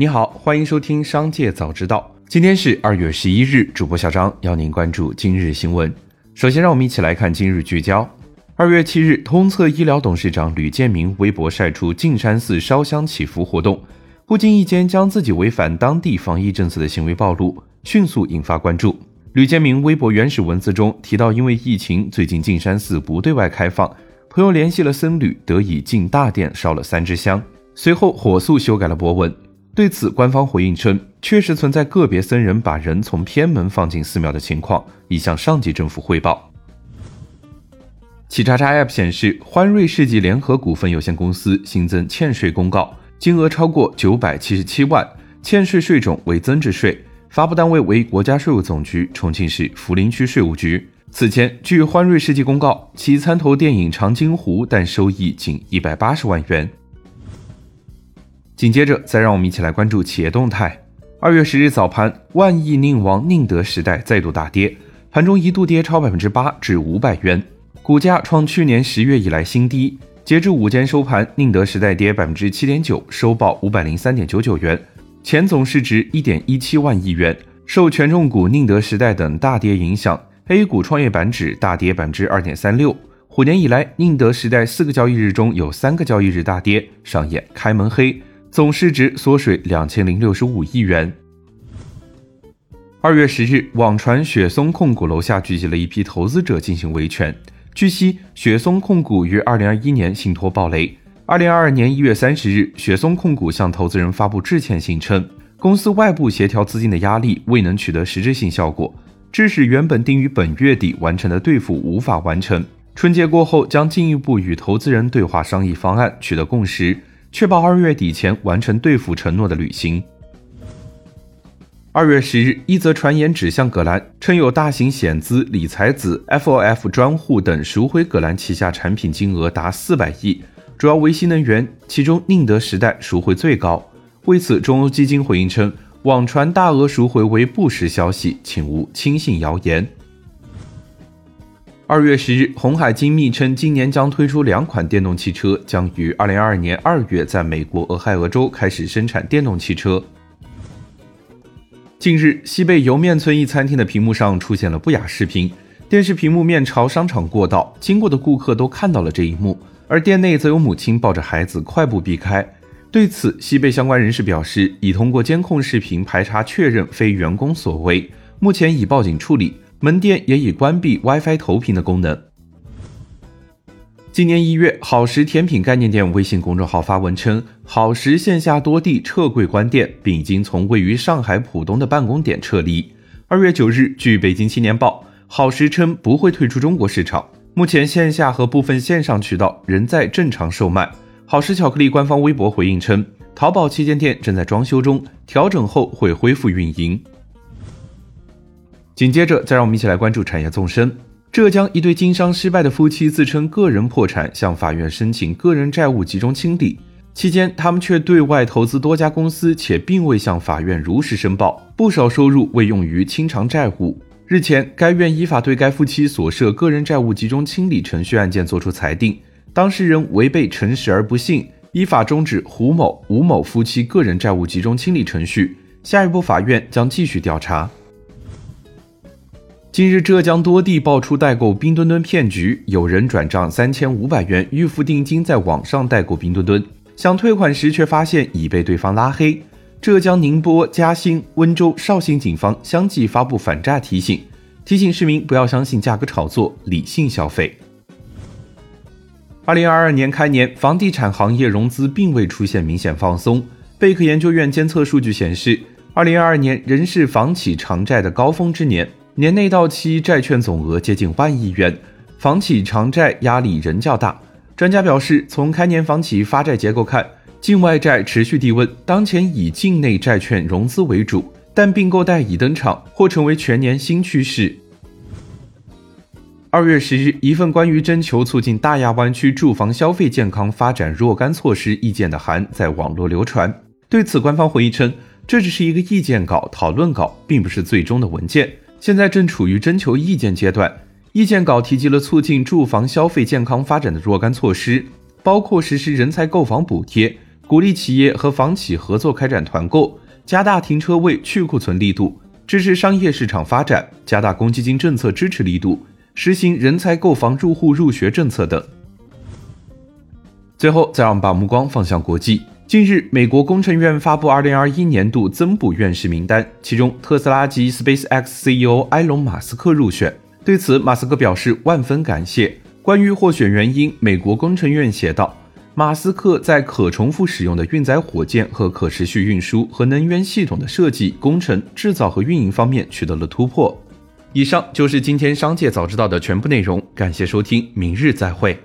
你好，欢迎收听《商界早知道》。今天是二月十一日，主播小张邀您关注今日新闻。首先，让我们一起来看今日聚焦。二月七日，通策医疗董事长吕建明微博晒出径山寺烧香祈福活动，不经意间将自己违反当地防疫政策的行为暴露，迅速引发关注。吕建明微博原始文字中提到，因为疫情，最近径山寺不对外开放，朋友联系了僧侣，得以进大殿烧了三支香，随后火速修改了博文。对此，官方回应称，确实存在个别僧人把人从偏门放进寺庙的情况，已向上级政府汇报。企查查 App 显示，欢瑞世纪联合股份有限公司新增欠税公告，金额超过九百七十七万，欠税税种为增值税，发布单位为国家税务总局重庆市涪陵区税务局。此前，据欢瑞世纪公告，其参投电影《长津湖》，但收益仅一百八十万元。紧接着，再让我们一起来关注企业动态。二月十日早盘，万亿宁王宁德时代再度大跌，盘中一度跌超百分之八，至五百元，股价创去年十月以来新低。截至午间收盘，宁德时代跌百分之七点九，收报五百零三点九九元，前总市值一点一七万亿元。受权重股宁德时代等大跌影响，A 股创业板指大跌百分之二点三六。虎年以来，宁德时代四个交易日中有三个交易日大跌，上演开门黑。总市值缩水两千零六十五亿元。二月十日，网传雪松控股楼下聚集了一批投资者进行维权。据悉，雪松控股于二零二一年信托暴雷。二零二二年一月三十日，雪松控股向投资人发布致歉信，称公司外部协调资金的压力未能取得实质性效果，致使原本定于本月底完成的兑付无法完成。春节过后，将进一步与投资人对话商议方案，取得共识。确保二月底前完成兑付承诺的履行。二月十日，一则传言指向葛兰，称有大型险资、理财子、FOF 专户等赎回葛兰旗下产品金额达四百亿，主要为新能源，其中宁德时代赎回最高。为此，中欧基金回应称，网传大额赎回为不实消息，请勿轻信谣言。二月十日，红海精密称，今年将推出两款电动汽车，将于二零二二年二月在美国俄亥俄州开始生产电动汽车。近日，西贝莜面村一餐厅的屏幕上出现了不雅视频，电视屏幕面朝商场过道，经过的顾客都看到了这一幕，而店内则有母亲抱着孩子快步避开。对此，西贝相关人士表示，已通过监控视频排查确认非员工所为，目前已报警处理。门店也已关闭 WiFi 投屏的功能。今年一月，好时甜品概念店微信公众号发文称，好时线下多地撤柜关店，并已经从位于上海浦东的办公点撤离。二月九日，据北京青年报，好时称不会退出中国市场，目前线下和部分线上渠道仍在正常售卖。好时巧克力官方微博回应称，淘宝旗舰店正在装修中，调整后会恢复运营。紧接着，再让我们一起来关注产业纵深。浙江一对经商失败的夫妻自称个人破产，向法院申请个人债务集中清理，期间他们却对外投资多家公司，且并未向法院如实申报，不少收入未用于清偿债务。日前，该院依法对该夫妻所涉个人债务集中清理程序案件作出裁定，当事人违背诚实而不信，依法终止胡某、吴某夫妻个人债务集中清理程序。下一步，法院将继续调查。近日，浙江多地爆出代购冰墩墩骗局，有人转账三千五百元预付定金，在网上代购冰墩墩，想退款时却发现已被对方拉黑。浙江宁波、嘉兴、温州、绍兴警方相继发布反诈提醒，提醒市民不要相信价格炒作，理性消费。二零二二年开年，房地产行业融资并未出现明显放松。贝壳研究院监测数据显示，二零二二年仍是房企偿债的高峰之年。年内到期债券总额接近万亿元，房企偿债压力仍较大。专家表示，从开年房企发债结构看，境外债持续低温，当前以境内债券融资为主，但并购贷已登场，或成为全年新趋势。二月十日，一份关于征求促进大亚湾区住房消费健康发展若干措施意见的函在网络流传。对此，官方回应称，这只是一个意见稿、讨论稿，并不是最终的文件。现在正处于征求意见阶段，意见稿提及了促进住房消费健康发展的若干措施，包括实施人才购房补贴、鼓励企业和房企合作开展团购，加大停车位去库存力度，支持商业市场发展，加大公积金政策支持力度，实行人才购房入户入学政策等。最后，再让我们把目光放向国际。近日，美国工程院发布2021年度增补院士名单，其中特斯拉及 SpaceX CEO 埃隆·马斯克入选。对此，马斯克表示万分感谢。关于获选原因，美国工程院写道：“马斯克在可重复使用的运载火箭和可持续运输和能源系统的设计、工程、制造和运营方面取得了突破。”以上就是今天商界早知道的全部内容，感谢收听，明日再会。